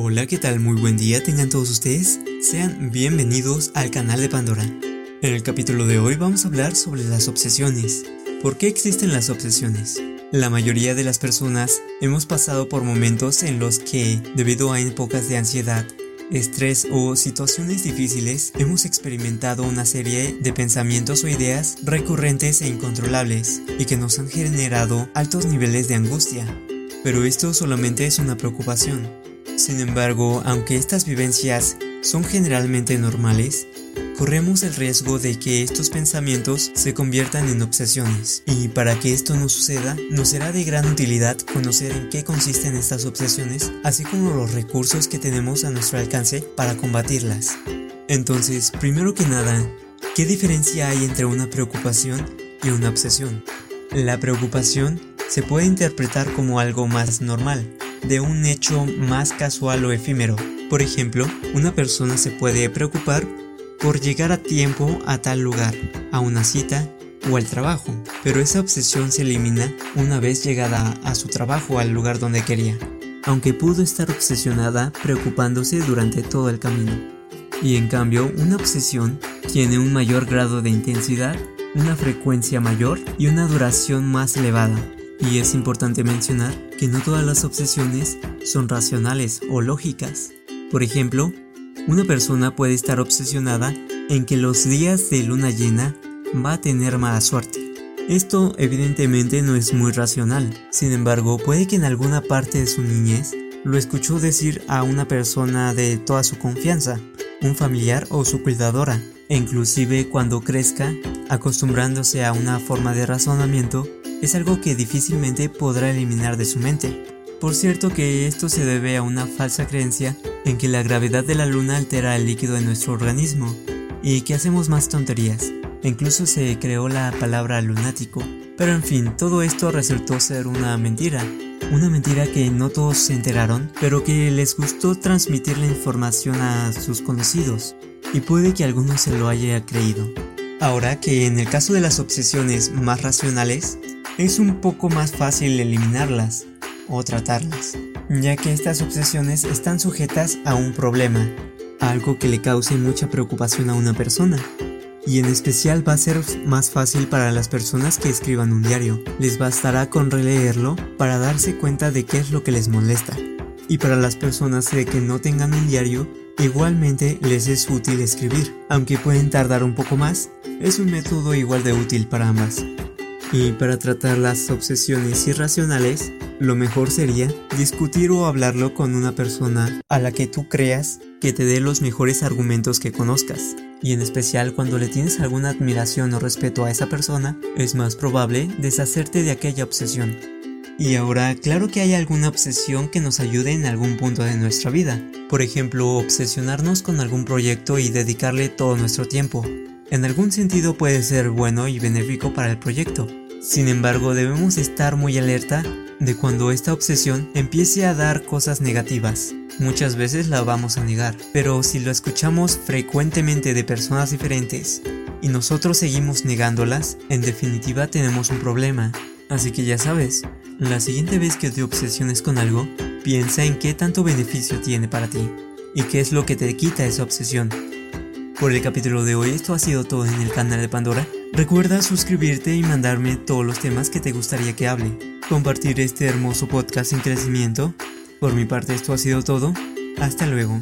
Hola, ¿qué tal? Muy buen día tengan todos ustedes. Sean bienvenidos al canal de Pandora. En el capítulo de hoy vamos a hablar sobre las obsesiones. ¿Por qué existen las obsesiones? La mayoría de las personas hemos pasado por momentos en los que, debido a épocas de ansiedad, estrés o situaciones difíciles, hemos experimentado una serie de pensamientos o ideas recurrentes e incontrolables y que nos han generado altos niveles de angustia. Pero esto solamente es una preocupación. Sin embargo, aunque estas vivencias son generalmente normales, corremos el riesgo de que estos pensamientos se conviertan en obsesiones. Y para que esto no suceda, nos será de gran utilidad conocer en qué consisten estas obsesiones, así como los recursos que tenemos a nuestro alcance para combatirlas. Entonces, primero que nada, ¿qué diferencia hay entre una preocupación y una obsesión? La preocupación se puede interpretar como algo más normal, de un hecho más casual o efímero. Por ejemplo, una persona se puede preocupar por llegar a tiempo a tal lugar, a una cita o al trabajo, pero esa obsesión se elimina una vez llegada a su trabajo al lugar donde quería, aunque pudo estar obsesionada preocupándose durante todo el camino. Y en cambio, una obsesión tiene un mayor grado de intensidad, una frecuencia mayor y una duración más elevada. Y es importante mencionar que no todas las obsesiones son racionales o lógicas. Por ejemplo, una persona puede estar obsesionada en que los días de luna llena va a tener mala suerte. Esto evidentemente no es muy racional, sin embargo puede que en alguna parte de su niñez lo escuchó decir a una persona de toda su confianza, un familiar o su cuidadora, e inclusive cuando crezca, acostumbrándose a una forma de razonamiento, es algo que difícilmente podrá eliminar de su mente. Por cierto que esto se debe a una falsa creencia en que la gravedad de la luna altera el líquido de nuestro organismo y que hacemos más tonterías. incluso se creó la palabra lunático. Pero en fin, todo esto resultó ser una mentira. Una mentira que no todos se enteraron, pero que les gustó transmitir la información a sus conocidos. Y puede que alguno se lo haya creído. Ahora que en el caso de las obsesiones más racionales, es un poco más fácil eliminarlas o tratarlas, ya que estas obsesiones están sujetas a un problema, algo que le cause mucha preocupación a una persona. Y en especial va a ser más fácil para las personas que escriban un diario. Les bastará con releerlo para darse cuenta de qué es lo que les molesta. Y para las personas que no tengan un diario, igualmente les es útil escribir. Aunque pueden tardar un poco más, es un método igual de útil para ambas. Y para tratar las obsesiones irracionales, lo mejor sería discutir o hablarlo con una persona a la que tú creas que te dé los mejores argumentos que conozcas. Y en especial cuando le tienes alguna admiración o respeto a esa persona, es más probable deshacerte de aquella obsesión. Y ahora, claro que hay alguna obsesión que nos ayude en algún punto de nuestra vida. Por ejemplo, obsesionarnos con algún proyecto y dedicarle todo nuestro tiempo. En algún sentido puede ser bueno y benéfico para el proyecto. Sin embargo, debemos estar muy alerta de cuando esta obsesión empiece a dar cosas negativas. Muchas veces la vamos a negar, pero si lo escuchamos frecuentemente de personas diferentes y nosotros seguimos negándolas, en definitiva tenemos un problema. Así que ya sabes, la siguiente vez que te obsesiones con algo, piensa en qué tanto beneficio tiene para ti y qué es lo que te quita esa obsesión. Por el capítulo de hoy esto ha sido todo en el canal de Pandora. Recuerda suscribirte y mandarme todos los temas que te gustaría que hable. Compartir este hermoso podcast en crecimiento. Por mi parte esto ha sido todo. Hasta luego.